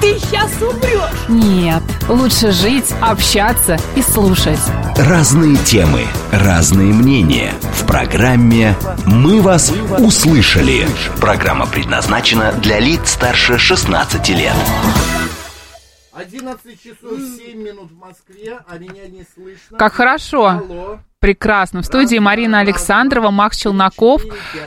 ты сейчас умрешь. Нет, лучше жить, общаться и слушать. Разные темы, разные мнения. В программе «Мы вас услышали». Программа предназначена для лиц старше 16 лет. 11 часов 7 минут в Москве, а меня не слышно. Как хорошо. Алло. Прекрасно. В студии Марина Александрова, Макс Челноков.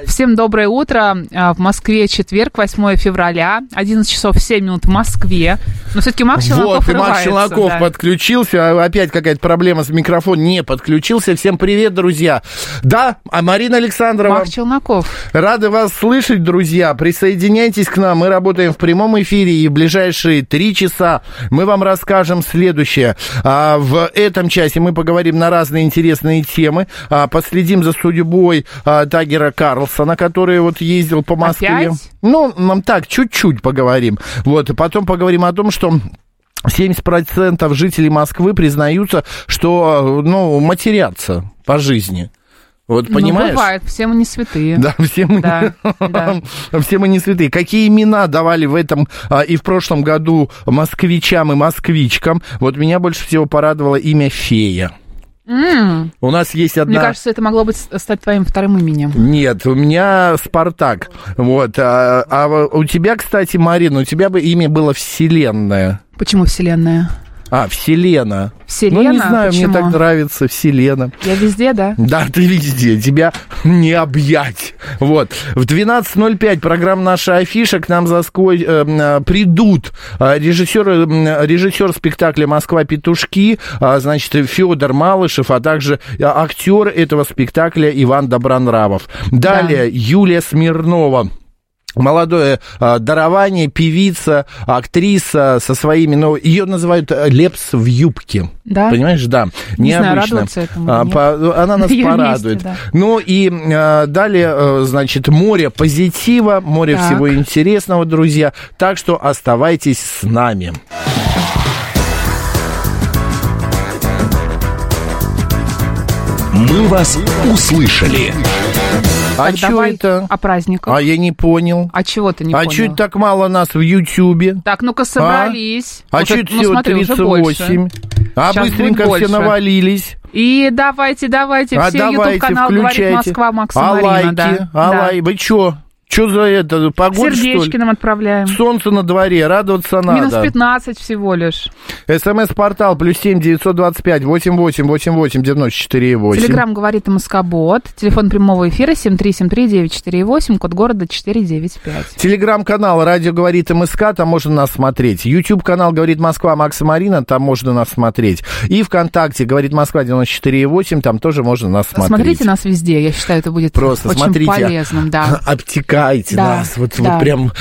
Всем доброе утро. А, В Москве четверг, 8 февраля, 11 часов 7 минут в Москве. Но все-таки Макс Челноков Вот, и Макс Челноков да. подключился. А Опять какая-то проблема с микрофоном. Не подключился. Всем привет, друзья. Да, а Марина Александрова. Макс Челноков. Рады вас слышать, друзья. Присоединяйтесь к нам. Мы работаем в прямом эфире, и в ближайшие три часа мы вам расскажем следующее. А, в этом часе мы поговорим на разные интересные темы. А, последим за судьбой а, Тагера Карлсона, который вот ездил по Москве. Опять? Ну, нам так, чуть-чуть поговорим. Вот, и потом поговорим о том, что 70% жителей Москвы признаются, что, ну, матерятся по жизни. Вот понимаешь? Ну, бывает, все мы не святые. Да, все мы, Да, да. все мы не святые. Какие имена давали в этом а, и в прошлом году москвичам и москвичкам? Вот меня больше всего порадовало имя Фея. М, У нас есть одна... Мне кажется, это могло быть стать твоим вторым именем. Нет, у меня Спартак. Вот. А, а у тебя, кстати, Марина, у тебя бы имя было Вселенная. Почему Вселенная? А, Вселена. Вселена? Ну, не знаю, Почему? мне так нравится Вселена. Я везде, да? Да, ты везде, тебя не объять. Вот. В 12.05 программа «Наша афиша» к нам заской, э, э, придут э, режиссер, э, режиссер спектакля «Москва. Петушки», значит, Федор Малышев, а также актер этого спектакля Иван Добронравов. Далее Юлия Смирнова. Молодое а, дарование, певица, актриса со своими, ну, ее называют э, Лепс в юбке. Да? Понимаешь, да. Не знаю, Необычно. радоваться этому А, по- она нас порадует. месте, да. Ну и а, далее, э, значит, море позитива, море Так. всего интересного, друзья. Так что оставайтесь с нами. «Мы вас услышали». А что это? О праздниках. А я не понял. А чего ты не а понял? что это так мало нас в Ютьюбе? Так, ну-ка собрались. А Уже, что это ну, всего смотри, уже больше. 38? А быстренько все навалились. И давайте, давайте, А все YouTube-канал «Говорит. Москва», Макс и а Марина, лайки, да. а Да. лай- Вы что? Что за это? Погода, что Сердечки ли? нам отправляем. Солнце на дворе, радоваться Минус надо. 15 всего лишь. СМС-портал плюс семь девятьсот двадцать пять восемь восемь восемь восемь девяносто четыре восемь. Телеграмм говорит МСК-бот. Телефон прямого эфира 7373948, код города 495. Телеграм-канал «Радио говорит МСК», там можно нас смотреть. YouTube-канал «Говорит Москва» Макса Марина, там можно нас смотреть. И ВКонтакте «Говорит Москва» 94,8, там тоже можно нас смотреть. Смотрите нас везде, я считаю, это будет Просто очень смотрите, полезным, да. обтекайте Да, нас, вот, да. вот прям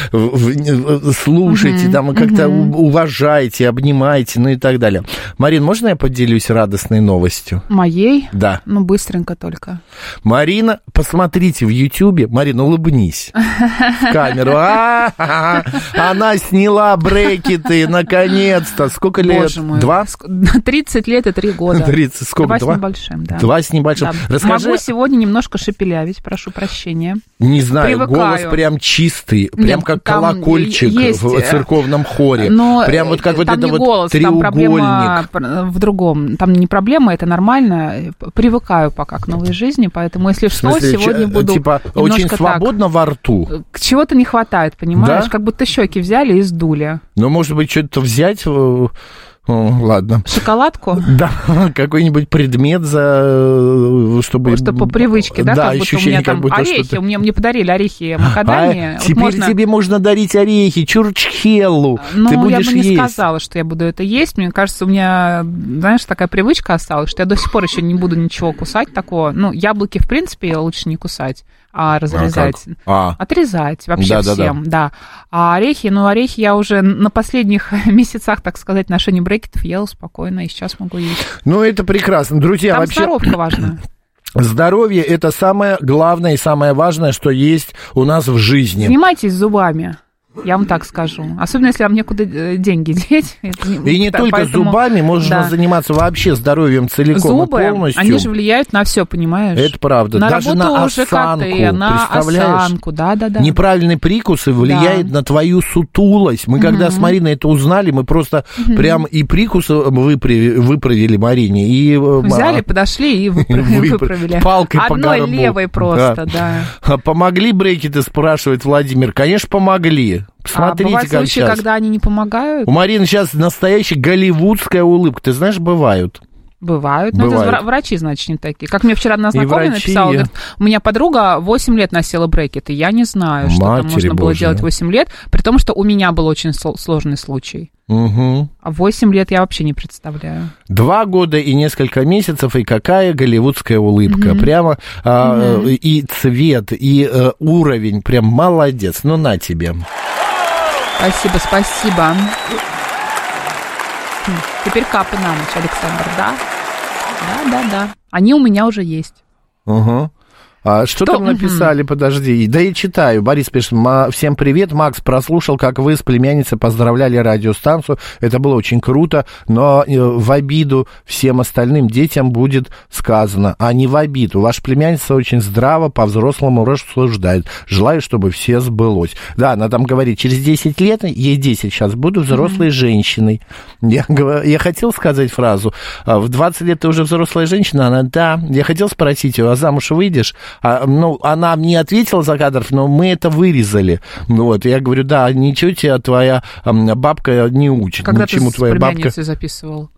слушайте, Мгм, там как-то мгм. у- уважайте, обнимайте, ну и так далее. Марин, можно я поделюсь радостной новостью? Моей? Да. Ну, быстренько только. Марина, посмотрите в Ютьюбе. Марина, улыбнись в камеру. А, Она сняла брекеты, наконец-то. Сколько лет? Два? Ск- 30 лет и 3 года. 30, сколько? Два с небольшим, да. Два с небольшим. Расскажи, Могу сегодня немножко шепелявить, прошу прощения. не знаю, Привыкаю. Голос прям чистый, прям Нет, как там колокольчик есть, в э, церковном хоре. Но Прям вот как вот там это вот голос, там треугольник. пр- в другом. Там не проблема, это нормально. Привыкаю пока к новой жизни, поэтому если что, смысле, сегодня буду типа очень так. свободно во рту. К чего-то не хватает, понимаешь? Да? Как будто щеки взяли и сдули. Но, может быть, что-то взять... ладно. Шоколадку? Да, какой-нибудь предмет за... э, Чтобы... Просто по привычке, да? Да, как будто у ощущение, меня как там будто орехи, что-то... мне, мне подарили орехи макадамия. А Вот теперь можно- тебе можно дарить орехи, чурчхеллу. Ну, Ты я будешь бы не есть. сказала, что я буду это есть. Мне кажется, у меня, знаешь, такая привычка осталась, что я до сих пор еще не буду ничего кусать такого. Ну, яблоки, в принципе, лучше не кусать, а разрезать. как? А. Отрезать вообще Да-да-да. всем, да. А орехи, ну, орехи я уже на последних месяцах, так сказать, на брекетов ела спокойно, и сейчас могу есть. Ну, это прекрасно. Друзья, Там вообще... здоровка важна. Здоровье – это самое главное и самое важное, что есть у нас в жизни. Занимайтесь зубами. Я вам так скажу. Особенно, если вам некуда э, деньги деть. И не так, только поэтому- зубами, можно да. заниматься вообще здоровьем целиком Зубы, и полностью. они же влияют на все, понимаешь? Это правда. На Даже на ЖКТ, осанку, на представляешь? осанку, да-да-да. Неправильный прикус и влияет на твою сутулость. Мы когда с Мариной это узнали, мы просто прям и прикус выправили, выправили Марине, и... э, Взяли, а, подошли и выправили. Выпра- выправили. палкой по Одной левой просто, да. а Помогли брекеты, спрашивает Владимир. Конечно, помогли. А Посмотрите, бывают как случаи, сейчас. когда они не помогают? У Марины сейчас настоящая голливудская улыбка. Ты знаешь, бывают. Бывают. Но Бывают. это вра- врачи, значит, не такие. Как мне вчера одна знакомая написала, говорит, у меня подруга 8 лет носила брекеты. Я не знаю, что там Матери можно было Божьи. делать 8 лет, при том, что у меня был очень сло- сложный случай. Угу. А 8 лет я вообще не представляю. Два года и несколько месяцев, и какая голливудская улыбка. Прямо а, и цвет, и э, уровень. Прям молодец. Ну, на тебе. Спасибо, спасибо. Хм, Теперь капы на ночь, Александр, да? Да, да, да. Они у меня уже есть. Угу. А что, Что? там написали? Подожди. Да я читаю. Борис пишет. «Ма- Всем привет. Макс прослушал, как вы с племянницей поздравляли радиостанцию. Это было очень круто, но э, в обиду всем остальным детям будет сказано, а не в обиду. Ваша племянница очень здраво, по-взрослому рассуждает. Желаю, чтобы все сбылось. Да, она там говорит, через 10 лет, ей 10 сейчас, буду взрослой женщиной. Я, я хотел сказать фразу, а, в 20 лет ты уже взрослая женщина? Она, да. Я хотел спросить ее, а замуж выйдешь? А, ну, она мне ответила за кадров, но мы это вырезали. Вот, я говорю, да, ничего тебя твоя бабка не учит. Когда ты Ничему с твоя бабка... записывал?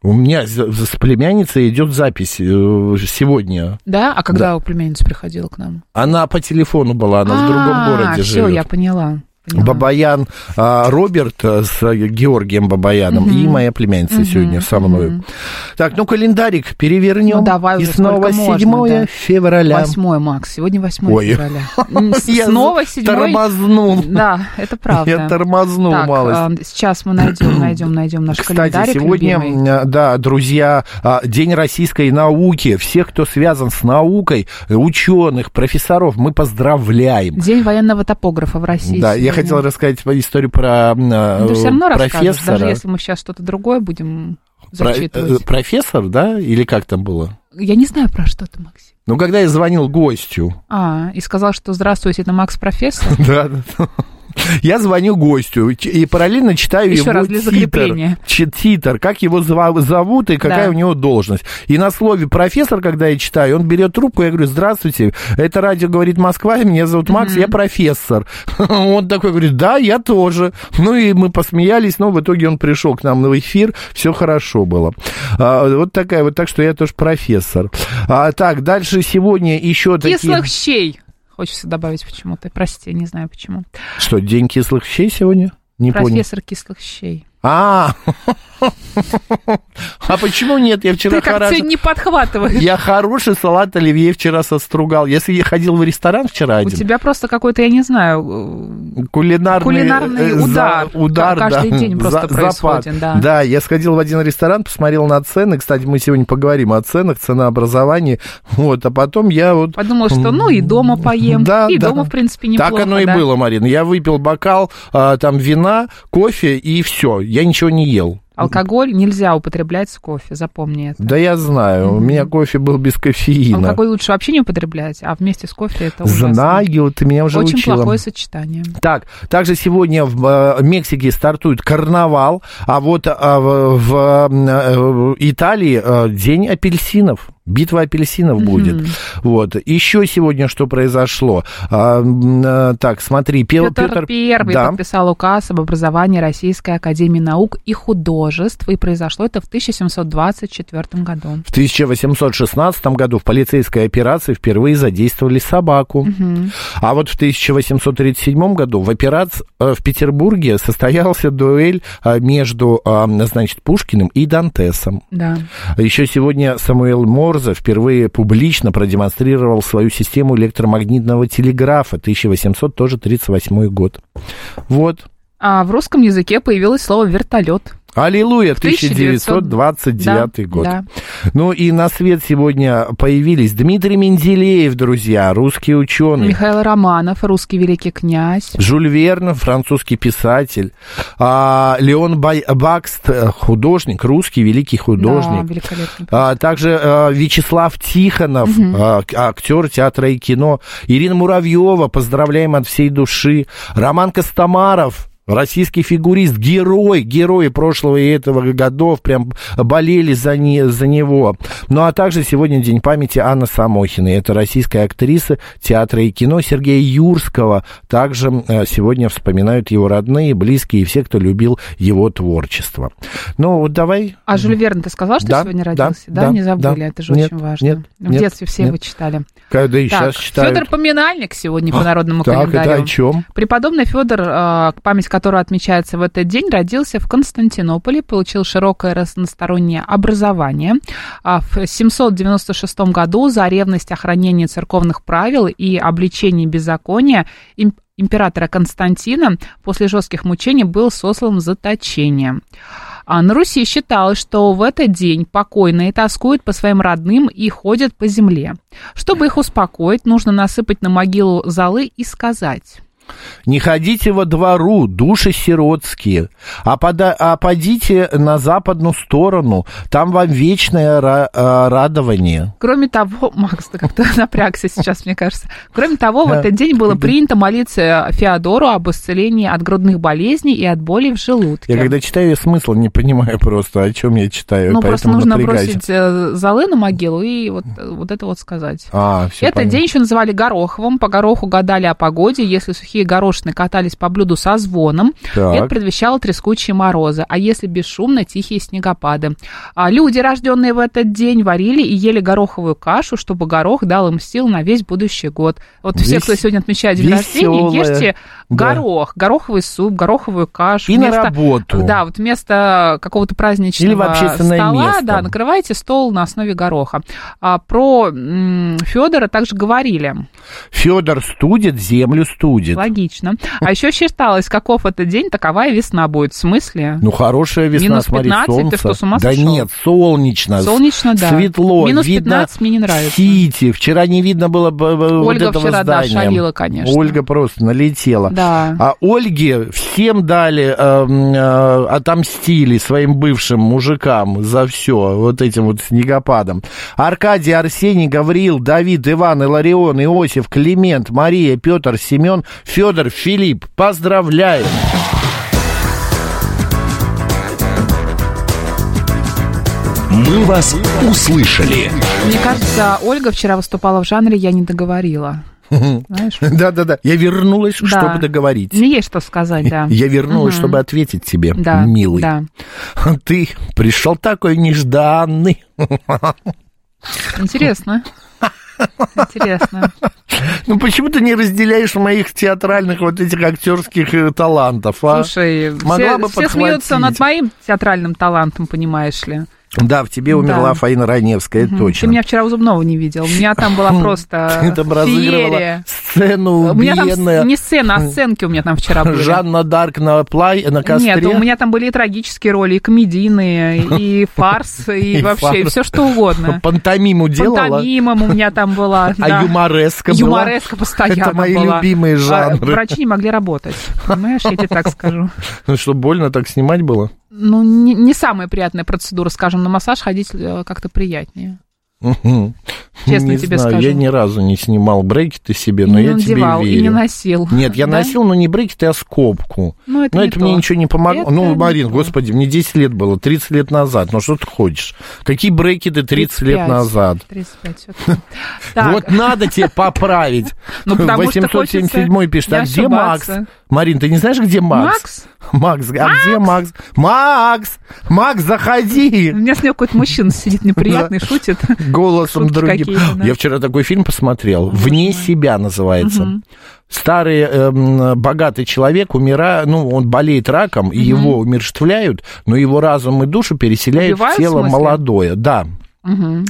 У меня с племянницей идет запись э, сегодня. Да? А когда у племянница приходила к нам? Она по телефону была, она в другом городе все, живет. А, я поняла. Поняла. Бабаян а, Роберт э, с Георгием Бабаяном и моя племянница сегодня со мной. Так, ну календарик перевернем. Ну, давай и снова сколько 7 можно, да. февраля. 8 Макс, сегодня 8 Ой. февраля. Снова 7 тормознул. Да, это правда. Я тормознул Так, малость. а, сейчас мы найдем, найдем, найдем наш Кстати, календарик сегодня, любимый. м, да, друзья, День российской науки. Всех, кто связан с наукой, ученых, профессоров, мы поздравляем. День военного топографа в России. Да, я. Хотел рассказать историю про Ты все равно профессора. даже если мы сейчас что-то другое будем Про- зачитывать. э, профессор, да? Или как там было? Я не знаю, про что ты, Максим. Ну, когда я звонил гостю, А, и сказал, что здравствуйте, это Макс профессор. да, да. Я звоню гостю и параллельно читаю Еще его раз для титр, титр, как его зовут и какая Да. у него должность. И на слове профессор, когда я читаю, он берет трубку, я говорю, здравствуйте, это радио говорит Москва, меня зовут Макс, я профессор. Он такой говорит, да, я тоже. Ну и мы посмеялись, но в итоге он пришел к нам в эфир, все хорошо было. А, вот такая вот, так что я тоже профессор. А, так, дальше сегодня еще такие... Кислых щей. Хочется добавить почему-то. Прости, не знаю почему. Что, день кислых щей сегодня? Не понял. Профессор кислых щей. А, а почему нет? Я вчера Ты как не подхватываешь. Я хороший салат оливье вчера состругал. Если я ходил в ресторан вчера У один, тебя просто какой-то, я не знаю, кулинарный, Кулинарный э, за- удар. удар, Каждый да, день просто за- происходит, да. Да, я сходил в один ресторан, посмотрел на цены. Кстати, мы сегодня поговорим о ценах, ценообразовании. Вот, а потом я вот... подумал, что ну и дома поем. Да, и да. дома, в принципе, неплохо. Так оно и да. было, Марина. Я выпил бокал а, там вина, кофе и все. Я ничего не ел. Алкоголь нельзя употреблять с кофе, запомни это. Да я знаю, у меня кофе был без кофеина. Алкоголь лучше вообще не употреблять, а вместе с кофе это ужасно. Знаю, ты меня уже Очень учила. плохое сочетание. Так, также сегодня в э, Мексике стартует карнавал, а вот а, в, в, э, Италии э, день апельсинов. Битва апельсинов будет. Вот. Еще сегодня что произошло? А, э, так, смотри, Пел- Петр Первый да. подписал указ об образовании Российской Академии Наук и Художеств, и произошло это в 1724 году. В 1816 году в полицейской операции впервые задействовали собаку. А вот в 1837 году в операции э, в Петербурге состоялся дуэль э, между, значит, Пушкиным и Дантесом. Да. Еще сегодня Самуэл Морзе впервые публично продемонстрировал свою систему электромагнитного телеграфа. 1838 год. Вот. А в русском языке появилось слово вертолет. Аллилуйя, В 1900 1929 да, год. да. Ну и на свет сегодня появились Дмитрий Менделеев, друзья, русский ученый. Михаил Романов, русский великий князь. Жюль Верн, французский писатель. А, Леон Бай- Бакст, э, художник, русский великий Да, художник. великолепный. А, также а, Вячеслав Тихонов, а, к- актер театра и кино. Ирина Муравьева, поздравляем от всей души. Роман Костомаров, российский фигурист, герой, герои прошлого и этого годов, прям болели за, не, за него. Ну, а также сегодня день памяти Анны Самохиной. Это российская актриса театра и кино Сергея Юрского. Также э, сегодня вспоминают его родные, близкие и все, кто любил его творчество. Ну, вот давай А Жюль Верн, ты сказал, что Да, сегодня да, родился? Да, да, не забыли, да. это же Нет, очень важно. нет, В нет, детстве все нет. его читали. когда и Так, сейчас читают. Федор Поминальник сегодня по народному Так, календарю. это о чем? Преподобный Федор, э, память которого отмечается в этот день, родился в Константинополе, получил широкое разностороннее образование. А в 796 году за ревность охранения церковных правил и обличение беззакония им- императора Константина после жестких мучений был сослан в заточение. А на Руси считалось, что в этот день покойные тоскуют по своим родным и ходят по земле. Чтобы их успокоить, нужно насыпать на могилу золы и сказать... Не ходите во двору, души сиротские, а, пода- а подите на западную сторону, там вам вечное ра- а, радование. Кроме того, Макс, ты как-то напрягся сейчас, мне кажется. Кроме того, в этот день было принято молиться Феодору об исцелении от грудных болезней и от боли в желудке. Я когда читаю, я смысл не понимаю просто, о чем я читаю, ну, просто нужно напрягаюсь. бросить э, золы на могилу и вот, э, вот это вот сказать. А, все Этот день еще называли Гороховым. По гороху гадали о погоде. Если сухие горошины катались по блюду со звоном, Так. это предвещало трескучие морозы. А если бесшумно, тихие снегопады. А люди, рожденные в этот день, варили и ели гороховую кашу, чтобы горох дал им сил на весь будущий год. Вот все, Вес- кто сегодня отмечает день рождения, весёлая. ешьте Да. горох, гороховый суп, гороховую кашу. И на работу. Да, вот вместо какого-то праздничного Или в общественное стола, место. да, накрывайте стол на основе гороха. А про Федора также говорили. Федор студит, землю студит. Логично. А еще считалось, каков это день, такова и весна будет. В смысле? Ну, хорошая весна, Минус смотри, 15? Ты солнце. что, с ума да сошел? нет, солнечно. Солнечно, да. Светло, Минус видно 15 мне не нравится. Сити. Вчера не видно было бы, бы вот Ольга этого вчера, да, здания. шалила, конечно. Ольга просто налетела. Да. А Ольге всем дали, эм, э, отомстили своим бывшим мужикам за все, вот этим вот снегопадом. Аркадий, Арсений, Гавриил, Давид, Иван, Иларион, Иосиф, Климент, Мария, Петр, Семен, Федор, Филипп. Поздравляем! «Мы вас услышали». Мне кажется, Ольга вчера выступала в жанре «Я не договорила». Да-да-да, я вернулась, Да. чтобы договорить. Мне есть что сказать, да. Я вернулась, Мгм. чтобы ответить тебе, Да, милый. да. Ты пришел такой нежданный. Интересно. Интересно. Ну почему ты не разделяешь моих театральных вот этих актерских э, талантов, а? Слушай, Могла все, бы все смеются над моим театральным талантом, понимаешь ли. Да, в тебе умерла Да. Фаина Раневская, Мгм. точно. Ты меня вчера у Зубного не видел. У меня там была просто Ты там разыгрывала сцену У меня там убиенная не сцена, а сценки у меня там вчера были. Жанна Дарк на плай, на костре. Нет, у меня там были и трагические роли, и комедийные, и фарс, и И вообще все что угодно. Пантомиму делала. Пантомима у меня там была. А да. юмореска была? Юмореска постоянно Это мои была. любимые А жанры. Врачи не могли работать. Понимаешь, я тебе так скажу. Ну что, больно так снимать было? Ну, не, не самая приятная процедура, скажем, на массаж ходить э, как-то приятнее. Мгм. Честно не тебе знаю, скажу. я ни разу не снимал брекеты себе, но я тебе верю. и не носил. Нет, я Да? носил, но не брекеты, а скобку. Ну, это Но это то. мне ничего не помогло. Это ну, Марин, господи, мне 10 лет было, 30 лет назад. Ну, что ты хочешь? Какие брекеты 30 лет 35. назад? 35 всё-таки. Так, Вот надо тебе поправить. Ну, потому что 877 пишет, а где Макс? Марин, ты не знаешь, где Макс? Макс? Макс, а где Макс? Макс! Макс, заходи! У меня с ним какой-то мужчина сидит неприятный, шутит. Голосом другим. Какие-то, да. Я вчера такой фильм посмотрел. «Вне себя» называется. Старый эм, богатый человек умирает, ну, он болеет раком, и его умерщвляют, но его разум и душу переселяют Убивают, в тело в молодое. Да.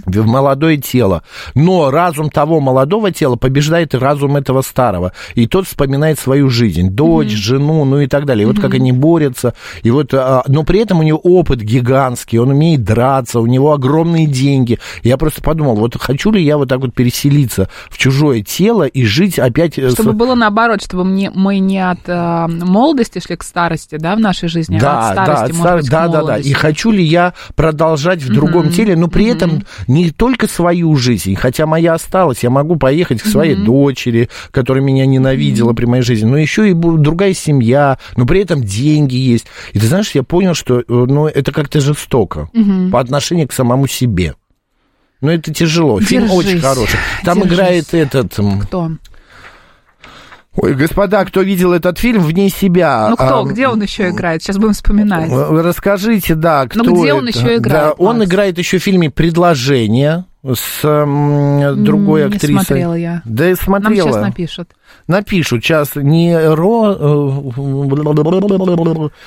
В молодое тело. Но разум того молодого тела побеждает разум этого старого. И тот вспоминает свою жизнь, дочь, жену, ну и так далее. И вот как они борются. И вот, а, но при этом у него опыт гигантский, он умеет драться, у него огромные деньги. Я просто подумал, вот хочу ли я вот так вот переселиться в чужое тело и жить опять... э, Чтобы с- было наоборот, чтобы мне, мы не от э, молодости шли к старости, да, в нашей жизни, а от старости, от может стар- быть, да, да, да. И хочу ли я продолжать в другом теле, но при этом не только свою жизнь, хотя моя осталась, я могу поехать к своей дочери, которая меня ненавидела при моей жизни, но еще и другая семья, но при этом деньги есть. И ты знаешь, я понял, что э, ну, это как-то жестоко по отношению к самому себе. Но это тяжело. Фильм Держись, очень хороший. Там держись. играет этот... Кто? Ой, господа, кто видел этот фильм вне себя? Ну кто, а, где он еще играет? Сейчас будем вспоминать. Э, Расскажите, да, кто Ну, где он это? еще играет, Да, он Макс? играет еще в фильме «Предложение» с м, другой Не актрисой. смотрела я. Да и Нам смотрела. сейчас напишут. Напишут сейчас не Ро... э,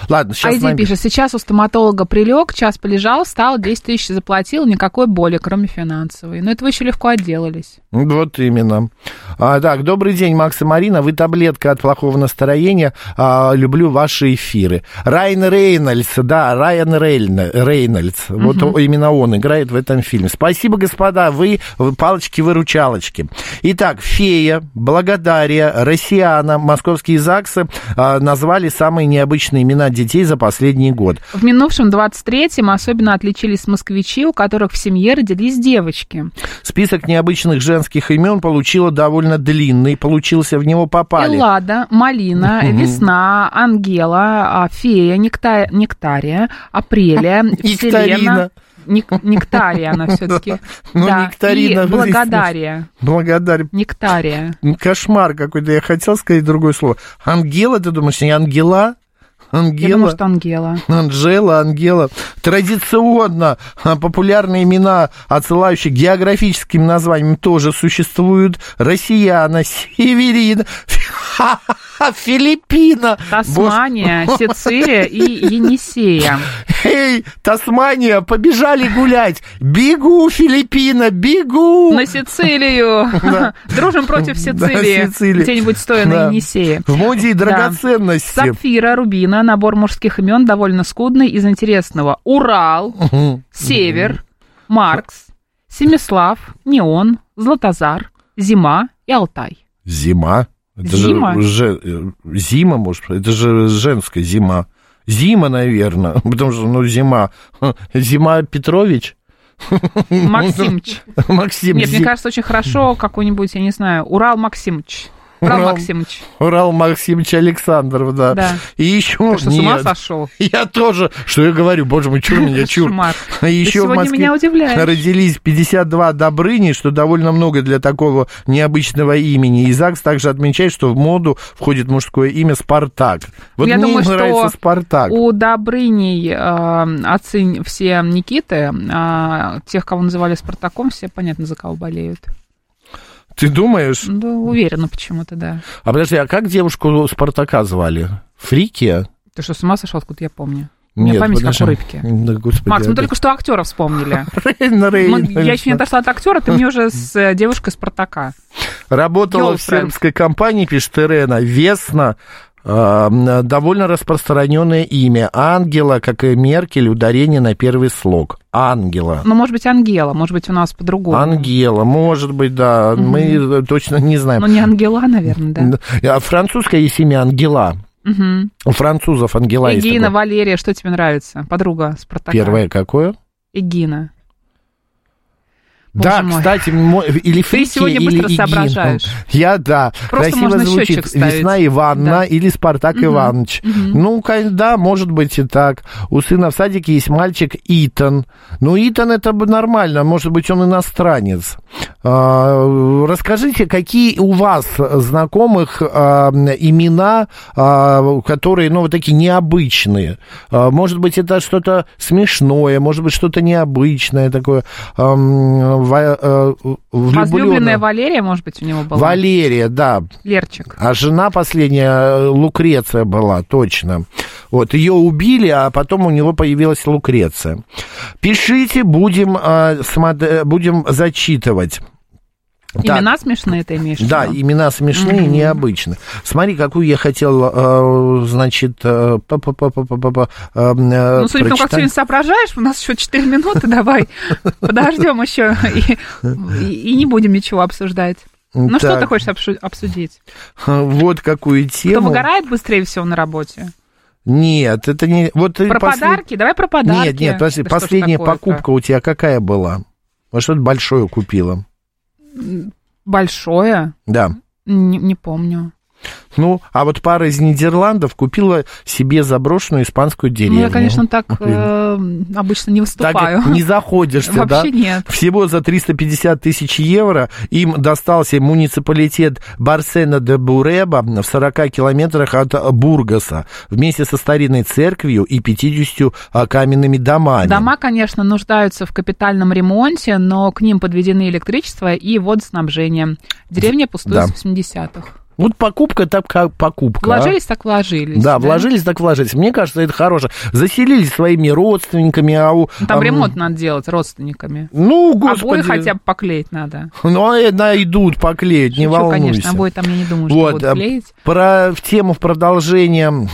Ладно, сейчас Айди пишет, сейчас у стоматолога прилег, час полежал, встал, 10 тысяч заплатил, никакой боли, кроме финансовой. Но это вы еще легко отделались. Вот именно. А, так, добрый день, Макс и Марина. Вы таблетка от плохого настроения. А, люблю ваши эфиры. Райан Рейнольдс, да, Райан Рейн- Рейнольдс. Вот о- именно он играет в этом фильме. Спасибо, господа, вы вы палочки-выручалочки. Итак, Фея, Благодария, Россиана, московские ЗАГСы а, назвали самые необычные имена детей за последний год. В минувшем 23-м особенно отличились москвичи, у которых в семье родились девочки. Список необычных женских имен получила довольно длинный, получился, в него попали. Эллада, Малина, Весна, Ангела, а, Фея, Некта- Нектария, Апреля, Вселена. Ник- Нектария она все-таки. Ну, нектарина, И Благодария. Благодарен. Нектария. Кошмар какой-то. Я хотел сказать другое слово. Ангела, ты думаешь, не Ангела? Я Ангела. думаю, что Ангела. Анжела, Ангела. Традиционно а, популярные имена, отсылающие к географическим названиям, тоже существуют. Россияна, Северина, Филиппина. Тасмания, Сицилия и Енисея. Эй, Тасмания, побежали гулять. Бегу, Филиппина, бегу. На Сицилию. Дружим против Сицилии. Сицилии. Где-нибудь стоя на Да. Енисее. В и драгоценности. Сапфира, Рубина, набор мужских имен довольно скудный из интересного. Урал, Север, Маркс, Семислав, Неон, Златозар, Зима и Алтай. Зима. Это Зима? Же, же- э, зима, может, это же женская зима. Зима, наверное, потому что, ну, зима. Зима Петрович? Максимыч. Максим. Нет, мне кажется, очень хорошо какой-нибудь, я не знаю, Урал Максимыч. Урал Урал- Максимыч. Урал Максимович Александров, да. Да. И еще... Ты что, с ума нет, сошел? Я тоже, что я говорю, боже мой, чур меня, чур. Кошмар. А еще в Москве меня удивляешь. родились 52 Добрыни, что довольно много для такого необычного имени. И ЗАГС также отмечает, что в моду входит мужское имя Спартак. Вот Я мне думаю, что нравится Спартак. У Добрыней э, отцы все Никиты, а тех, кого называли Спартаком, все понятно, за кого болеют. Ты думаешь? Да, уверена почему-то, да. А подожди, а как девушку Спартака звали? Фрикия? Ты что, с ума сошел, откуда я помню? У меня память как у рыбки. Да, господи, Макс, мы опять. только что актера вспомнили. Рейн, Рейн, Мы- я еще не отошла от актера, ты мне уже с э, девушкой Спартака. Работала в Girlfriend. сербской компании, пишет Ирена, Весна, довольно распространенное имя. Ангела, как и Меркель, ударение на первый слог. Ангела. Ну, может быть, Ангела, может быть, у нас по-другому. Ангела, может быть, да, мы точно не знаем. Ну, не Ангела, наверное, да. А французское есть имя Ангела. Мгм. У французов Ангела есть Эгина. Валерия, что тебе нравится? Подруга Спартака. Первое какое? Эгина. Да, Боже мой. кстати, или Фрики, сегодня или быстро Игин. соображаешь. Я, да. Просто Красиво можно звучит. Весна Ивановна Да. или Спартак Иванович. Ну, ка- да, может быть и так. У сына в садике есть мальчик Итан. Ну, Итан это бы нормально, может быть, он иностранец. А, Расскажите, какие у вас знакомых а, имена, а, которые, ну, вот такие необычные? Может быть, это что-то смешное, может быть, что-то необычное такое. Во- э, Возлюбленная влюбленная. Валерия, может быть, у него была? Валерия, да. Лерчик. А жена последняя э, Лукреция была, точно. Вот, ее убили, а потом у него появилась Лукреция. Пишите, будем, э, будем зачитывать. Так. Имена смешные ты имеешь Да, виду? имена смешные, Мгм. необычные. Смотри, какую я хотел, э, значит, э, па-па-па-па-па-па, э, э, Ну, судя по тому, как ты сегодня соображаешь, у нас еще 4 минуты, давай подождем еще и, не будем ничего обсуждать. Ну, что ты хочешь обсудить? Вот какую Кто тему. выгорает быстрее всего на работе? Нет, это не... Вот Про послед- подарки? Давай про подарки. Нет, нет, Да что последняя покупка у тебя какая была? Вот что-то большое купила. Большое? Да. Не, не помню. Ну, а вот пара из Нидерландов купила себе заброшенную испанскую деревню. Ну, я, конечно, так э, обычно не Так выступаю. не заходишься, да? Вообще нет. Всего за 350 тысяч евро им достался муниципалитет Барсена де Буреба в 40 километрах от Бургаса вместе со старинной церковью и 50 а, каменными домами. Дома, конечно, нуждаются в капитальном ремонте, но к ним подведены электричество и водоснабжение. Деревня пустует Да. с 80-х. Вот покупка так как покупка. а. Вложились, так вложились. Да, вложились, так вложились. Мне кажется, это хорошее. Заселились своими родственниками, а у... Ну, Там а, ремонт надо делать родственниками. Ну, Обои господи. хотя бы поклеить надо. Ну, а найдут поклеить, не Шучу, волнуйся. конечно, обои там я не думаю, что Вот, будут а, клеить. Про в тему в продолжение.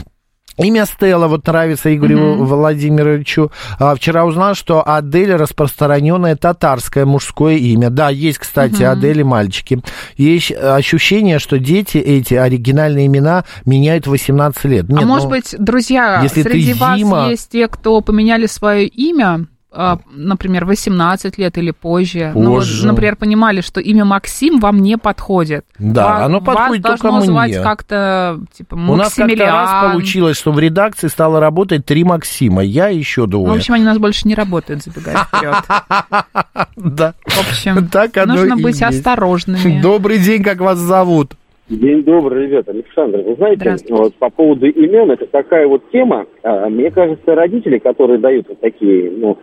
Имя Стелла вот нравится Игорю Мгм. Владимировичу. А, вчера узнал, что Адель распространенное татарское мужское имя. Да, есть, кстати, Мгм. Адель и мальчики. Есть ощущение, что дети эти оригинальные имена меняют в 18 лет. Нет, а может ну, быть, друзья, если среди вас Дима- есть те, кто поменяли свое имя, а, например, 18 лет или позже. Ну, вот, Позже. например, понимали, что имя Максим вам не подходит. Да, Ва- оно подходит вас только должно звать мне. как-то, типа, У нас как-то Максимилиан. раз получилось, что в редакции стало работать три Максима. Я еще Ну, двое. в общем, они у нас больше не работают, забегая вперед. да. В общем, нужно быть осторожными. Добрый день, как вас зовут? День добрый, ребята. Александр, вы знаете, вот по поводу имен, это такая вот тема. а, Мне кажется, родители, которые дают вот такие, ну,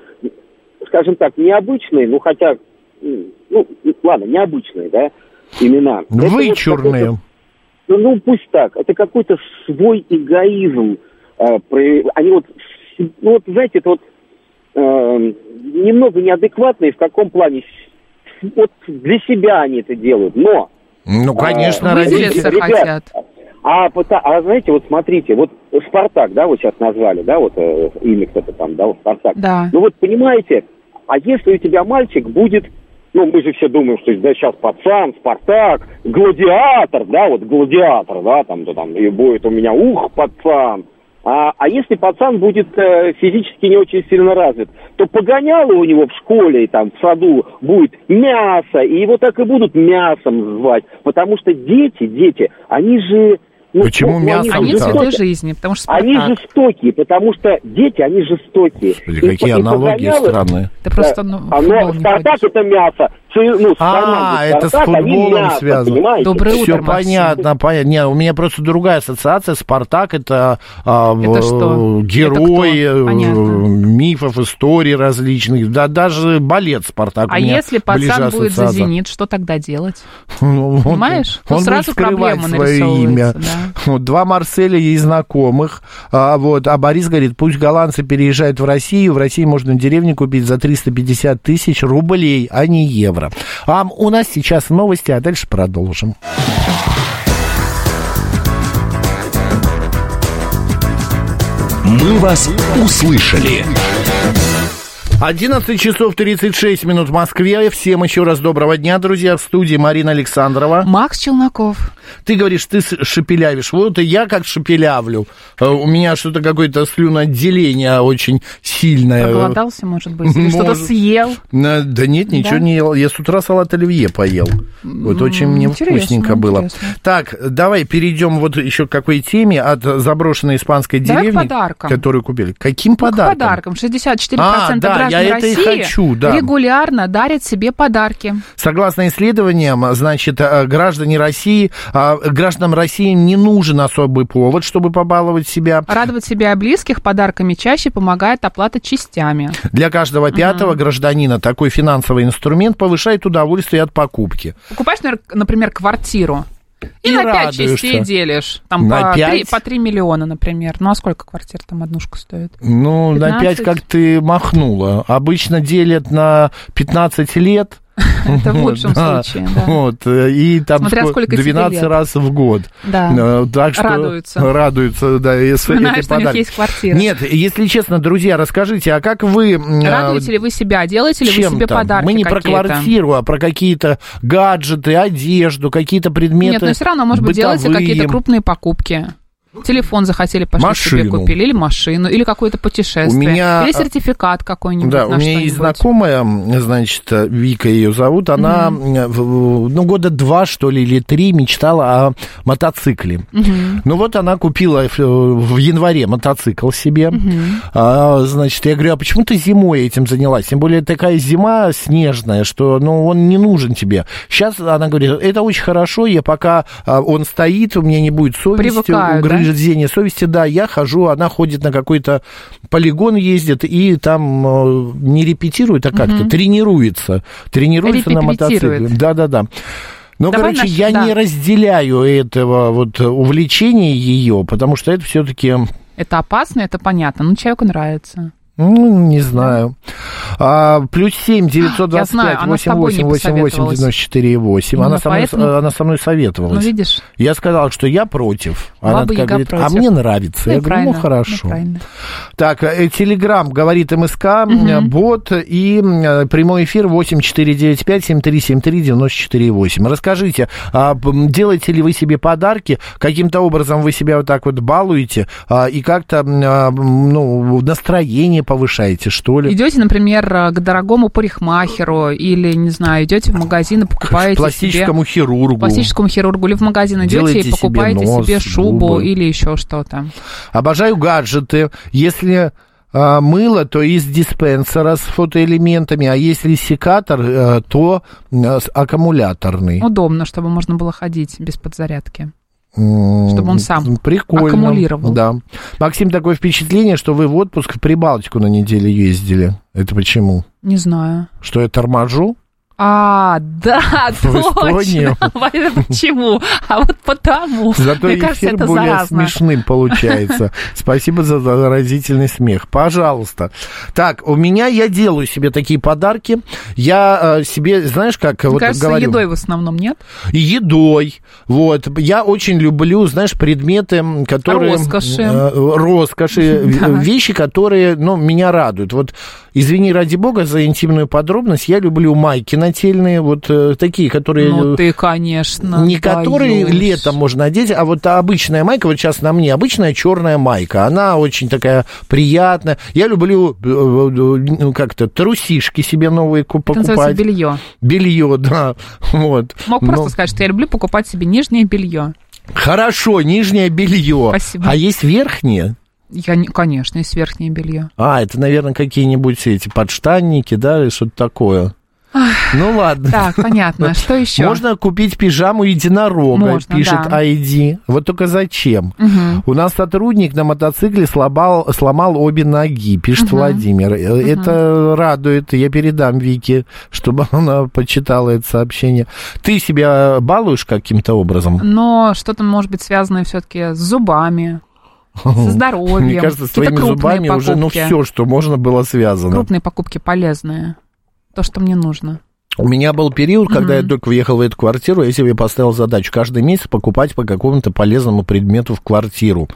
скажем так, необычные, ну, хотя, ну, ладно, необычные, да, имена. Это Вычурные. какой-то- Ну, ну, пусть так. Это какой-то свой эгоизм. про- Они вот, ну, вот, знаете, это вот э, немного неадекватные в каком плане. Вот для себя они это делают, но Ну, конечно, А, родители... Выделиться Ребят, хотят. а, а знаете, вот смотрите, вот Спартак, да, вот сейчас назвали, да, вот э, имя кто-то там, да, вот Спартак. Да. Ну вот понимаете, а если у тебя мальчик будет, ну мы же все думаем, что да, сейчас пацан, Спартак, гладиатор, да, вот гладиатор, да, там, да, там, и будет у меня ух, пацан. А, а если пацан будет э, физически не очень сильно развит, то погоняло у него в школе и там в саду будет мясо, и его так и будут мясом звать, потому что дети, дети, они же... ну, Почему ну, мясом Они цветы жизни, потому что Они Спартак. жестокие, потому что дети, они жестокие. Господи, И- какие и аналогии странные. Ты просто, Да. ну, в футбол но не Спартак это мясо. Ну, с А, это с Спартак, футболом мясо, связано. понимаете? Доброе Все утро, Максим. понятно, понятно. Не, у меня просто другая ассоциация. Спартак это, а, Это что? герой Это э, мифов, историй различных. Да даже балет Спартак. А у меня если пацан будет за. «Зенит», что тогда делать? Ну, Понимаешь? Ну, Он сразу будет скрывать свое имя. да. Вот, два Марселя есть знакомых. А, вот, а Борис говорит, пусть голландцы переезжают в Россию. В России можно деревню купить за 350 тысяч рублей, а не евро. А у нас сейчас новости, а дальше продолжим. «Мы вас услышали». 11 часов 36 минут в Москве. Всем еще раз доброго дня, друзья. В студии Марина Александрова. Макс Челноков. Ты говоришь, ты шепелявишь. Вот и я как шепелявлю. Э, У меня что-то какое-то слюноотделение очень сильное. Проголодался, может быть, или что-то съел. Да нет, ничего Да? не ел. Я с утра салат оливье поел. Вот очень мне интересно, вкусненько было. интересно. Так, давай перейдем вот еще к какой теме от заброшенной испанской Давай к деревни, которую купили. Каким Ну, к подарком? подаркам. 64% А, да, я граждане я это и России хочу, да. регулярно дарят себе подарки. Согласно исследованиям, значит, э, граждане России, а, гражданам России не нужен особый повод, чтобы побаловать себя. Радовать себя и близких подарками чаще помогает оплата частями. Для каждого пятого гражданина такой финансовый инструмент повышает удовольствие от покупки. Покупаешь, например, квартиру. И, И на пять частей делишь. Там На по, пять? три, по 3 миллиона, например. Ну а сколько квартир там однушка стоит? Ну, на 5 15. как ты махнула. Обычно делят на 15 лет. Это в лучшем случае, да. Вот, э, и там Смотря ско- сколько тебе 12 лет. раз в год. Да. Э, Так что Радуются. Радуются, да, и с- Вспоминаешь, этой что у них есть квартира. Нет, если честно, друзья, расскажите, а как вы... э, Радуете ли вы себя? Делаете ли вы себе подарки Мы не про квартиру, а про какие-то гаджеты, одежду, какие-то предметы Нет, но все равно, может быть, делаете какие-то крупные покупки. Телефон захотели, пошли себе Машину. купили, или машину, или какое-то путешествие, У меня- или сертификат какой-нибудь Да, у меня есть знакомая, значит, Вика ее зовут, она, э, в- ну, года два, что ли, или три мечтала о мотоцикле. Ну, вот она купила в, в январе мотоцикл себе. А, значит, я говорю, а почему ты зимой этим занялась? Тем более такая зима снежная, что, ну, он не нужен тебе. Сейчас она говорит, это очень хорошо, я пока а, он стоит, у меня не будет совести, Привыкаю, да? Угрызения совести, да, я хожу, она ходит на какой-то полигон, ездит и там э, не репетирует, а как-то тренируется, тренируется на мотоцикле. Да-да-да. Ну, Давай короче, наш- я да. не разделяю этого вот увлечения ее, потому что это все-таки, Это опасно, это понятно, но человеку нравится. Ну, не знаю. А, плюс семь девятьсот знаю, она с тобой не 88 94 8. Ну, Она со, мной, она со мной Ну, советовалась. видишь, Я сказал, что я против. Она Баба такая говорит, а против. мне нравится. ну, я говорю, ну правильно, хорошо. ну. Так, э, Телеграм, говорит МСК, э, бот и э, прямой эфир 8495-7373-94-8. Расскажите, а делаете ли вы себе подарки, каким-то образом вы себя вот так вот балуете, а, и как-то, а, ну, настроение повышаете, что ли? Идете, например, к дорогому парикмахеру или, не знаю, идете в магазин и покупаете пластическому себе... хирургу. пластическому хирургу или в магазин идете Делаете и себе покупаете нос, себе шубу губы. или еще что-то. Обожаю гаджеты. Если а, мыло, то из диспенсера с фотоэлементами, а если секатор, э, то э, аккумуляторный. Удобно, чтобы можно было ходить без подзарядки. Чтобы он сам Прикольно. аккумулировал. Да. Максим, такое впечатление, что вы в отпуск в Прибалтику на неделю ездили. Это почему? Не знаю. Что я торможу? А, да, В точно. Почему? А вот потому. Зато Мне кажется, эфир это более заразно. смешным получается. Спасибо за заразительный смех. Пожалуйста. Так, у меня я делаю себе такие подарки. Я э, себе, знаешь, как Мне вот кажется, говорю, едой в основном нет. едой. Вот. Я очень люблю, знаешь, предметы, которые... Роскоши. э, роскоши. Вещи, которые, ну, меня радуют. Вот, извини, ради бога, за интимную подробность, я люблю майки нательные, вот э, такие, которые... Ну, ты, конечно, не которые даёшь. летом можно одеть, а вот обычная майка, вот сейчас на мне, обычная черная майка, она очень такая приятная. Я люблю, э, э, как-то трусишки себе новые Это покупать. белье. Белье, да, вот. Мог Но- просто сказать, что я люблю покупать себе нижнее белье. Хорошо, нижнее белье. Спасибо. А есть верхнее? Я, не- конечно, есть верхнее белье. А, это, наверное, какие-нибудь эти подштанники, да, или что-то такое. Ну ладно. Так, понятно. Что еще? Можно купить пижаму единорога, Можно, пишет да. ID. Вот только зачем? У нас сотрудник на мотоцикле сломал, сломал обе ноги, пишет Владимир. Э, Это радует. Я передам Вике, чтобы она почитала это сообщение. Ты себя балуешь каким-то образом? Но что-то может быть связанное все-таки с зубами, со здоровьем. Мне кажется, с Какие-то твоими крупные зубами уже ну, покупки. все, что можно, было связано. Крупные покупки полезные. То, что мне нужно. У меня был период, когда я только въехал в эту квартиру, я себе поставил задачу каждый месяц покупать по какому-то полезному предмету в квартиру.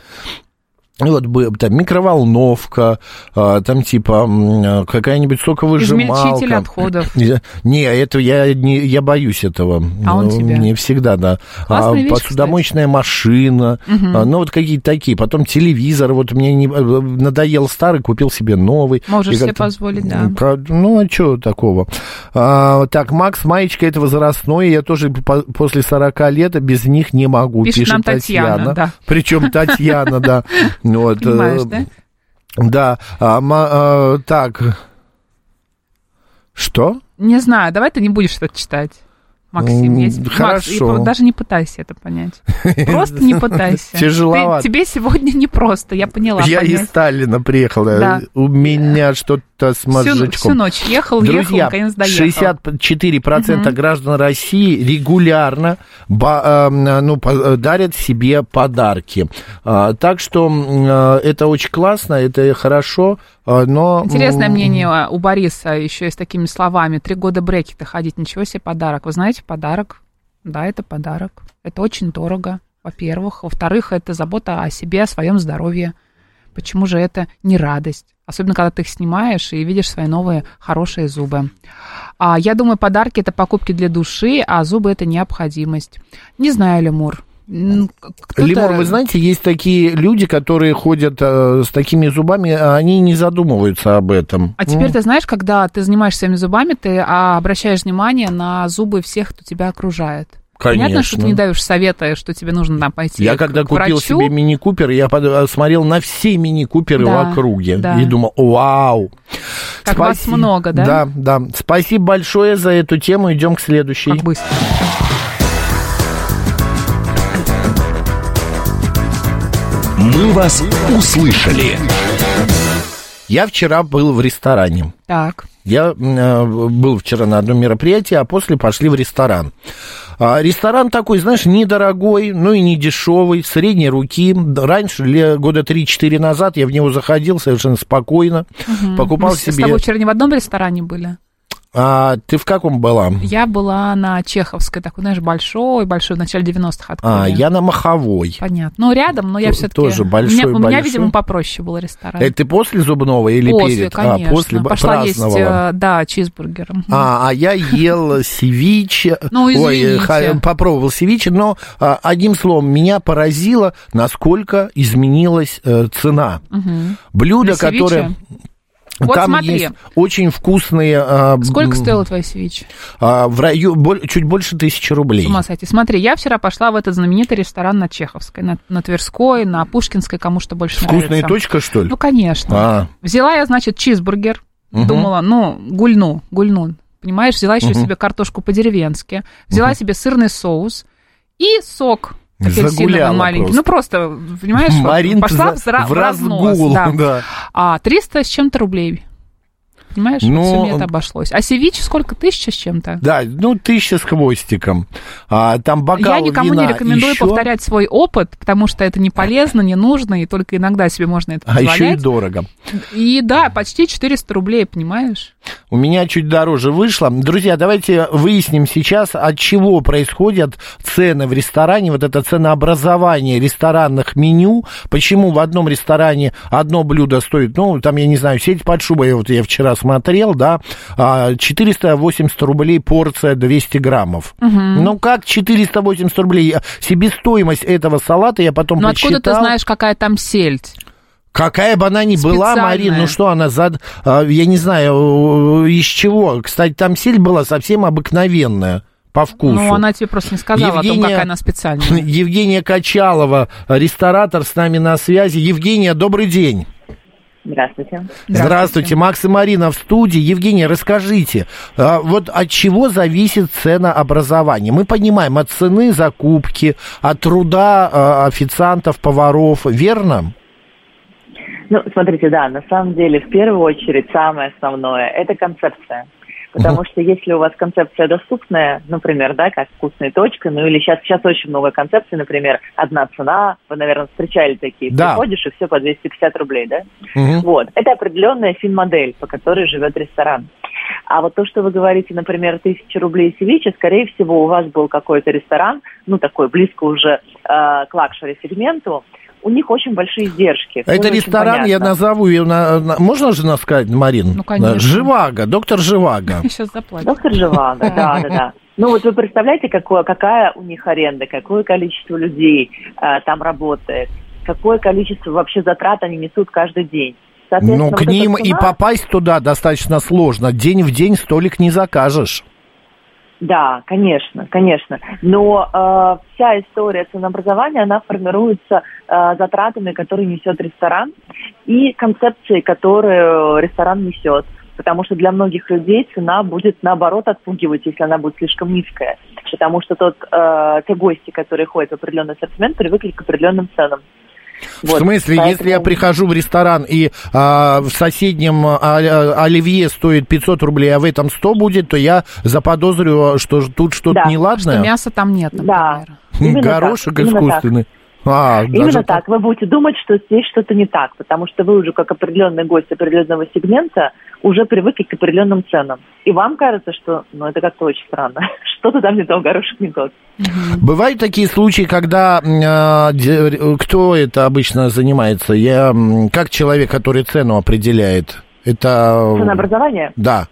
Вот там микроволновка, а, там типа м, какая-нибудь соковыжималка. Измельчитель отходов. Не, это я не, я боюсь этого. А он Ну, тебе? Не всегда, да. Классная А, вещь, посудомоечная машина, а, ну вот какие-то такие. Потом телевизор, вот мне не, э, надоел старый, купил себе новый. Можешь себе позволить, да. Про- Ну, а что такого? А, так, Макс, маечка это возрастное, я тоже по- после 40 лет без них не могу, Пишет пишет, нам Татьяна, да. Причем Татьяна, да. Вот, Понимаешь, э, да? Да, а, а, так. Что? Не знаю, давай ты не будешь что-то читать. Максим, я тебе- Макс, хорошо. и даже не пытайся это понять. Просто не пытайся. Тяжеловато. Ты- тебе сегодня непросто, я поняла. Я из. Сталина приехал. да. У меня что-то с всю, мозжечком. всю ночь ехал, ехал, наконец доехал. 64% граждан России регулярно ба- э, ну, по- дарят себе подарки. А, Так что э, это очень классно, это хорошо, э, но... Интересное мнение у Бориса еще и с такими словами. Три года брекета ходить, ничего себе подарок. Вы знаете, подарок? Да, это подарок. Это очень дорого, во-первых. Во-вторых, это забота о себе, о своем здоровье. Почему же это не радость? Особенно, когда ты их снимаешь и видишь свои новые хорошие зубы. А я думаю, подарки это покупки для души, а зубы это необходимость. Не знаю, Лемур. Кто-то- Лимон, вы знаете, есть такие люди, которые ходят э, с такими зубами, а они не задумываются об этом. А теперь ты знаешь, когда ты занимаешься своими зубами, ты а, обращаешь внимание на зубы всех, кто тебя окружает. Понятно, что ты Конечно. не даешь совета, что тебе нужно там пойти Я когда купил врачу. себе мини-купер, я э, смотрел на все мини-куперы Да, в округе да. и думал, вау. Как вас много, да? Да, да. Спасибо большое за эту тему. Идем к следующей. Как быстро. «Мы вас услышали». Я вчера был в ресторане. Так. Я э, был вчера на одном мероприятии, а после пошли в ресторан. А, ресторан такой, знаешь, недорогой, ну и не дешевый, средней руки. Раньше, года 3-4 назад, я в него заходил совершенно спокойно, покупал Мы с- с себе... тобой вчера не в одном ресторане были. А ты в каком была? Я была на Чеховской, такой, знаешь, большой, большой, в начале 90-х открыли. А, я на Маховой. Понятно. Ну, рядом, но я все-таки... тоже большой, у меня, у меня, большой. видимо, попроще был ресторан. Это ты после зубного или после, перед? конечно. А, после Пошла есть, праздновала. э, да, чизбургер. Мгм. А, а я ел севиче. Ну, Ой, извините. ха- попробовал севиче, но а, одним словом, меня поразило, насколько изменилась э, цена. Блюдо, которое... Вот Там смотри. есть очень вкусные... а, Сколько м, стоило твоя свеча? в раю, чуть больше тысячи рублей. С ума сойти. Смотри, я вчера пошла в этот знаменитый ресторан на Чеховской, на, на Тверской, на Пушкинской, кому что больше Вкусная нравится. точка, что ли? Ну, конечно. А, Взяла я, значит, чизбургер. Мгм. Думала, ну, гульну, гульну. Понимаешь, взяла еще себе картошку по-деревенски. Взяла себе сырный соус и сок Загуляла маленький. просто. Ну, просто, понимаешь, Марин пошла в, в разгул, да. да. А 300 с чем-то рублей. Понимаешь, Ну, все мне это обошлось. А севиче сколько? Тысяча с чем-то? Да, ну, тысяча с хвостиком. А, там бокал Я никому вина не рекомендую еще, повторять свой опыт, потому что это не полезно, не нужно, и только иногда себе можно это А еще и позволять. дорого. И да, почти 400 рублей, понимаешь? У меня чуть дороже вышло. Друзья, давайте выясним сейчас, от чего происходят цены в ресторане, вот это ценообразование ресторанных меню, почему в одном ресторане одно блюдо стоит, ну, там, я не знаю, сеть под шубой, вот я вчера смотрел, да, а, 480 рублей порция 200 граммов. Ну, как 480 рублей? Себестоимость этого салата я потом Но откуда ты знаешь, какая там сельдь? Какая бы она ни была. Марин, ну что она за... а, Я не знаю, из чего. Кстати, там сель была совсем обыкновенная по вкусу. Ну, она тебе просто не сказала о том, Евгения- какая она специальная. Евгения Качалова, ресторатор, с нами на связи. Евгения, добрый день. Здравствуйте. Здравствуйте. Макс и Марина в студии. Евгения, расскажите, а, вот от чего зависит ценообразование? Мы понимаем, от цены закупки, от труда а, официантов, поваров, верно? Ну, смотрите, да, на самом деле, в первую очередь, самое основное – это концепция. Потому что если у вас концепция доступная, например, да, как вкусная точка, ну или сейчас, сейчас очень много концепций, например, одна цена, вы, наверное, встречали такие, Да. приходишь и все по 250 рублей, да? Мгм. Вот, это определенная фин-модель, по которой живет ресторан. А вот то, что вы говорите, например, тысяча рублей севиче, скорее всего, у вас был какой-то ресторан, ну, такой близко уже э, к лакшери-сегменту, у них очень большие издержки. Это Тоже очень ресторан, я назову ее, на, на- можно же нас сказать, Марин? Ну, конечно. Живаго, доктор Живаго. Сейчас заплатят. Доктор Живаго, да, да, да. Ну вот вы представляете, какое, какая у них аренда, какое количество людей э, там работает, какое количество вообще затрат они несут каждый день. Ну, к вот эта ним и цена- попасть туда достаточно сложно. День в день столик не закажешь. Да, конечно, конечно. Но э, вся история ценообразования, она формируется э, затратами, которые несет ресторан, и концепцией, которую ресторан несет. Потому что для многих людей цена будет наоборот отпугивать, если она будет слишком низкая. Потому что тот, э, те гости, которые ходят в определенный ассортимент, привыкли к определенным ценам. В смысле, поэтому... если я прихожу в ресторан и а, в соседнем а, а, оливье стоит 500 рублей, а в этом 100 будет, то я заподозрю, что тут что-то Да. неладное. Что мяса там нет, например. Да. Именно Горошек так, искусственный. А, Именно даже так. Вы будете думать, что здесь что-то не так, потому что вы уже как определенный гость определенного сегмента уже привыкли к определенным ценам. И вам кажется, что ну, это как-то очень странно. Что-то там не то, горошек не тот. Бывают такие случаи, когда э, кто это обычно занимается? Я как человек, который цену определяет? Это Ценообразование? да.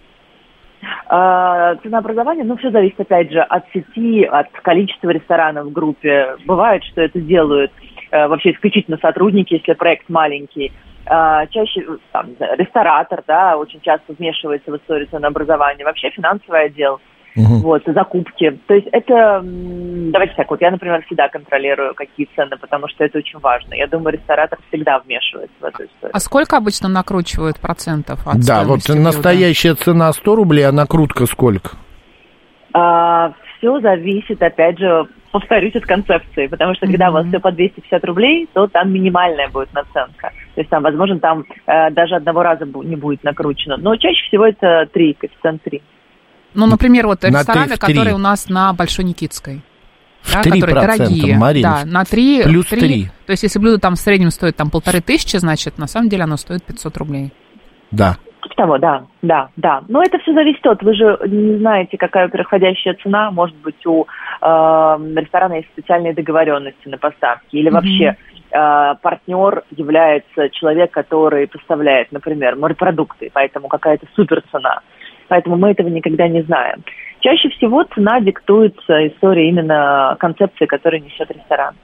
А, Ценообразование, ну, все зависит, опять же, от сети, от количества ресторанов в группе. Бывает, что это делают э, вообще исключительно сотрудники, если проект маленький. А, Чаще там, ресторатор, да, очень часто вмешивается в историю ценообразования. Вообще финансовый отдел, Мгм. вот, закупки. То есть это, давайте так, вот я, например, всегда контролирую, какие цены, потому что это очень важно. Я думаю, ресторатор всегда вмешивается в эту историю. А сколько обычно накручивают процентов от Да, вот блюда? настоящая цена 100 рублей, а накрутка сколько? все зависит, опять же, повторюсь, от концепции, потому что когда у вас все по 250 рублей, то там минимальная будет наценка. То есть там, возможно, там э, даже одного раза не будет накручено. Но чаще всего это 3, коэффициент 3. Ну, например, вот На рестораны, в три. которые у нас на Большой Никитской. В да, 3%, которые дорогие. Мариночка. Да, на 3. Плюс три. То есть, если блюдо там в среднем стоит там полторы тысячи, значит, на самом деле оно стоит 500 рублей. Да. Того, да, да, да. Но это все зависит от, вы же не знаете, какая переходящая цена. Может быть, у э, ресторана есть специальные договоренности на поставки. Или Мгм. вообще э, партнер является человек, который поставляет, например, морепродукты, поэтому какая-то супер цена. Поэтому мы этого никогда не знаем. Чаще всего цена диктуется историей именно концепции, которую несет ресторан.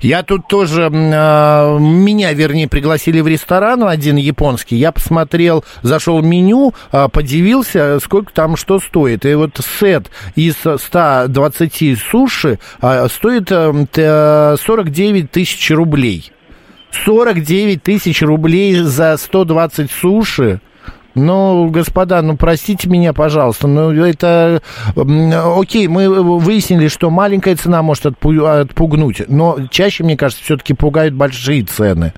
Я тут тоже, а, меня, вернее, пригласили в ресторан один японский. Я посмотрел, зашел в меню, а, подивился, сколько там что стоит. И вот сет из 120 суши а, стоит эм, т- 49 тысяч рублей. 49 тысяч рублей за 120 суши. Ну, господа, ну простите меня, пожалуйста, ну это, окей, мы выяснили, что маленькая цена может отпу- отпугнуть, но чаще, мне кажется, все-таки пугают большие цены.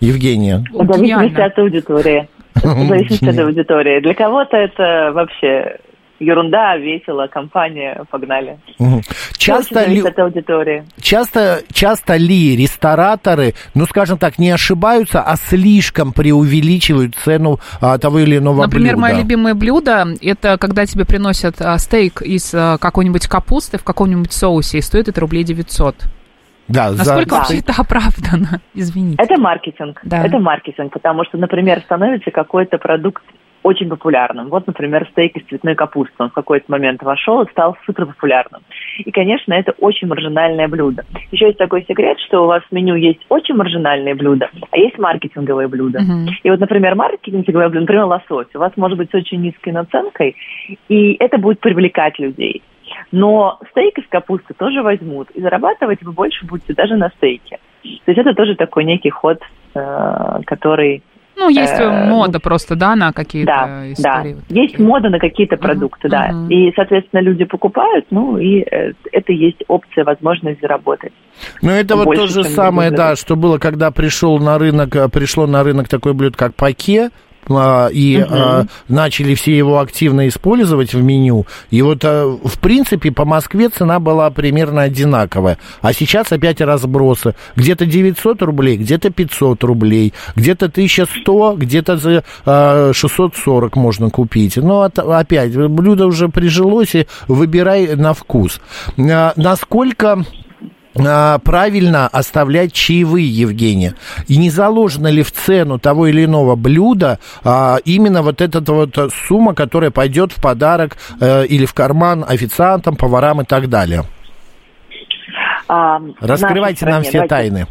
Евгения. В зависимости Гениально. от аудитории. В зависимости от аудитории. Для кого-то это вообще ерунда, весело, компания, погнали. Всё Часто ли, от аудитории. часто, часто ли рестораторы, ну, скажем так, не ошибаются, а слишком преувеличивают цену а, того или иного Например, блюда? мое любимое блюдо это когда тебе приносят а, стейк из а, какой-нибудь капусты в каком-нибудь соусе, и стоит это рублей 900. Да, за- Насколько Да. вообще это оправдано? Извините. Это маркетинг. Да. Это маркетинг, потому что, например, становится какой-то продукт очень популярным. Вот, например, стейк из цветной капусты. Он в какой-то момент вошел и стал супер популярным. И, конечно, это очень маржинальное блюдо. Еще есть такой секрет, что у вас в меню есть очень маржинальные блюда, а есть маркетинговые блюда. Мгм. И вот, например, маркетинговое блюдо, например, лосось, у вас может быть с очень низкой наценкой, и это будет привлекать людей. Но стейк из капусты тоже возьмут, и зарабатывать вы больше будете даже на стейке. То есть это тоже такой некий ход, э, который... Ну, есть Э, мода просто, да, на какие-то Да, да. истории. вот Есть такие. мода на какие-то продукты, да. мгм. И, соответственно, люди покупают, ну, и э, это есть опция, возможность заработать. Ну, это вот то же самое, да, что было, когда пришел на рынок, э, пришло на рынок такое блюдо, как паке, и Мгм. а, начали все его активно использовать в меню. И вот, а, в принципе, по Москве цена была примерно одинаковая. А сейчас опять разбросы. Где-то 900 рублей, где-то 500 рублей, где-то 1100, где-то за а, 640 можно купить. Но опять, блюдо уже прижилось, и выбирай на вкус. А, Насколько а, правильно оставлять чаевые, Евгения? И не заложена ли в цену того или иного блюда а, именно вот эта вот сумма, которая пойдет в подарок э, или в карман официантам, поварам и так далее? А, Раскрывайте нам стране, все давайте- тайны.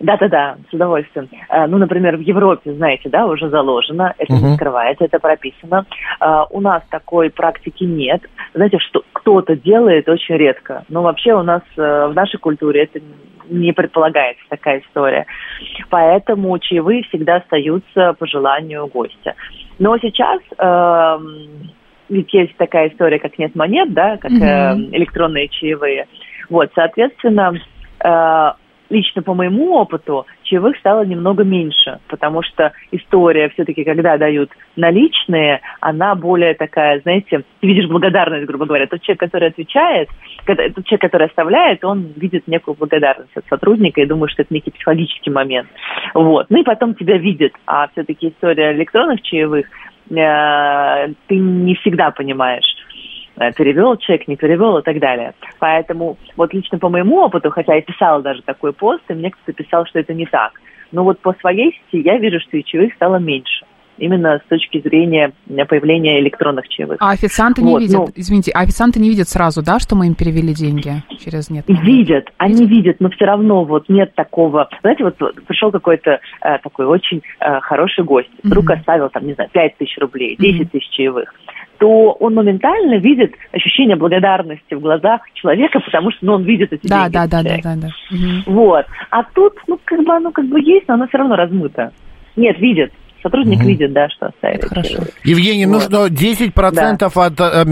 Да-да-да, с удовольствием. Э, Ну, например, в Европе, знаете, да, уже заложено, это Мгм. не скрывается, это прописано. Э, У нас такой практики нет. Знаете, что кто-то делает очень редко. Но вообще у нас э, в нашей культуре это не предполагается такая история. Поэтому чаевые всегда остаются по желанию гостя. Но сейчас эм, ведь есть такая история, как нет монет, да, как э, электронные чаевые. Вот, соответственно, э, лично по моему опыту чаевых стало немного меньше, потому что история все-таки, когда дают наличные, она более такая, знаете, ты видишь благодарность, грубо говоря. Тот человек, который отвечает, тот человек, который оставляет, он видит некую благодарность от сотрудника и думает, что это некий психологический момент. Вот. Ну и потом тебя видит. А все-таки история электронных чаевых, э, ты не всегда понимаешь, перевел чек, не перевел и так далее. Поэтому вот лично по моему опыту, хотя я писала даже такой пост, и мне кто-то писал, что это не так. Но вот по своей сети я вижу, что чаевых стало меньше. Именно с точки зрения э, появления электронных чаевых. А официанты не Вот, видят, ну. извините, а официанты не видят сразу, да, что мы им перевели деньги через нет? Видят, они видят, но все равно вот нет такого. Знаете, вот пришел какой-то э, такой очень э, хороший гость, вдруг Мгм. оставил там, не знаю, 5 тысяч рублей, 10 тысяч чаевых, то он моментально видит ощущение благодарности в глазах человека, потому что ну, он видит эти Да, деньги. да, да, да, да, да. Вот. А тут, ну, как бы оно как бы есть, но оно все равно размыто. Нет, видит. Сотрудник Мгм. видит, да, что оставили. Это хорошо. Евгений, ну Вот. что, 10% от э,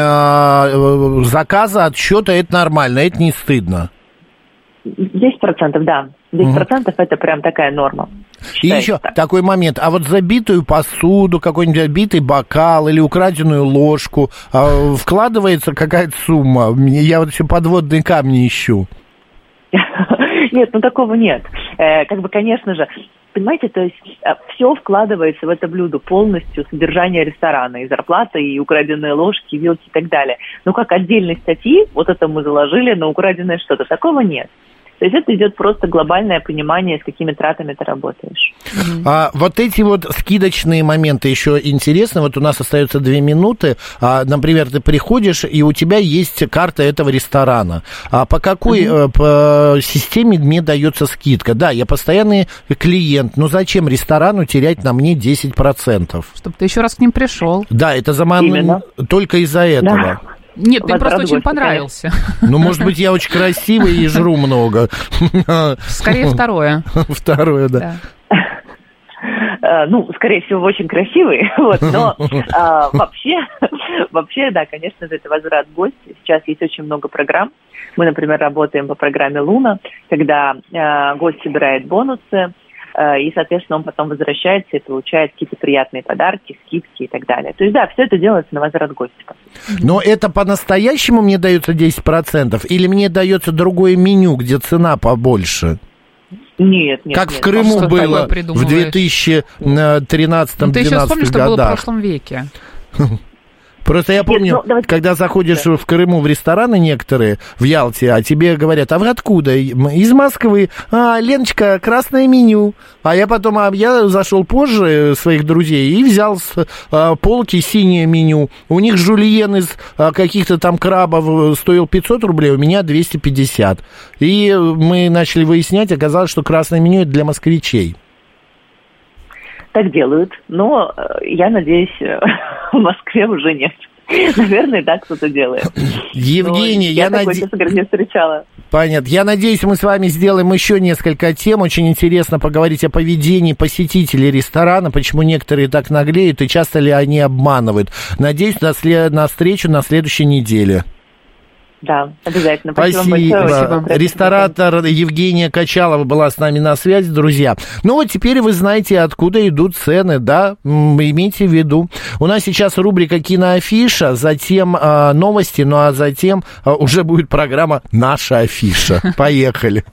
э, заказа, от счета, это нормально, это не стыдно. 10 процентов, да. 10 процентов это прям такая норма. И еще так. такой момент. А вот забитую посуду, какой-нибудь отбитый бокал или украденную ложку а, вкладывается какая-то сумма? Я вот все подводные камни ищу. Нет, ну такого нет. Э, как бы, конечно же, понимаете, то есть все вкладывается в это блюдо полностью, содержание ресторана, и зарплата, и украденные ложки, вилки и так далее. Но как отдельной статьи, вот это мы заложили на украденное что-то, такого нет. То есть это идет просто глобальное понимание, с какими тратами ты работаешь. А вот эти вот скидочные моменты еще интересны. Вот у нас остается две минуты. А, например, ты приходишь, и у тебя есть карта этого ресторана. А по какой э, по системе мне дается скидка? Да, я постоянный клиент. Но зачем ресторану терять на мне 10%? Чтобы ты еще раз к ним пришел. Да, это заман Именно. только из-за этого. Нет, ты просто очень понравился. Ну, может быть, я очень красивый и жру много. Скорее второе. Второе, да. Э, ну, скорее всего, очень красивый, вот, но а, вообще, вообще, да, конечно же, это возврат гостя. Сейчас есть очень много программ. Мы, например, работаем по программе Луна, когда э, гость собирает бонусы, и, соответственно, он потом возвращается и получает какие-то приятные подарки, скидки и так далее. То есть, да, все это делается на возврат гостя. Но это по-настоящему мне дается 10%? Или мне дается другое меню, где цена побольше? Нет, нет, как нет. в Крыму что было в 2013-2012 Ну, ты еще вспомни, что было в прошлом веке. Просто я помню, ну, давайте- когда заходишь в Крыму в рестораны некоторые, в Ялте, а тебе говорят, а вы откуда? Из Москвы. А, Леночка, красное меню. А я потом, а я зашел позже своих друзей и взял с а, полки синее меню. У них жульен из а, каких-то там крабов стоил 500 рублей, у меня 250. И мы начали выяснять, оказалось, что красное меню это для москвичей. Так делают, но э, я надеюсь, э, в Москве уже нет. Наверное, так кто-то делает. Евгений, Но я, я надеюсь... не встречала. Понятно. Я надеюсь, мы с вами сделаем еще несколько тем. Очень интересно поговорить о поведении посетителей ресторана, почему некоторые так наглеют и часто ли они обманывают. Надеюсь, на, сле- на встречу на следующей неделе. Да, обязательно. Спасибо, Спасибо. большое. Очень вам Ресторатор Евгения Качалова была с нами на связи, друзья. Ну вот теперь вы знаете, откуда идут цены, да? Имейте в виду. У нас сейчас рубрика «Киноафиша», затем а, новости, ну а затем а, уже будет программа «Наша афиша». Поехали.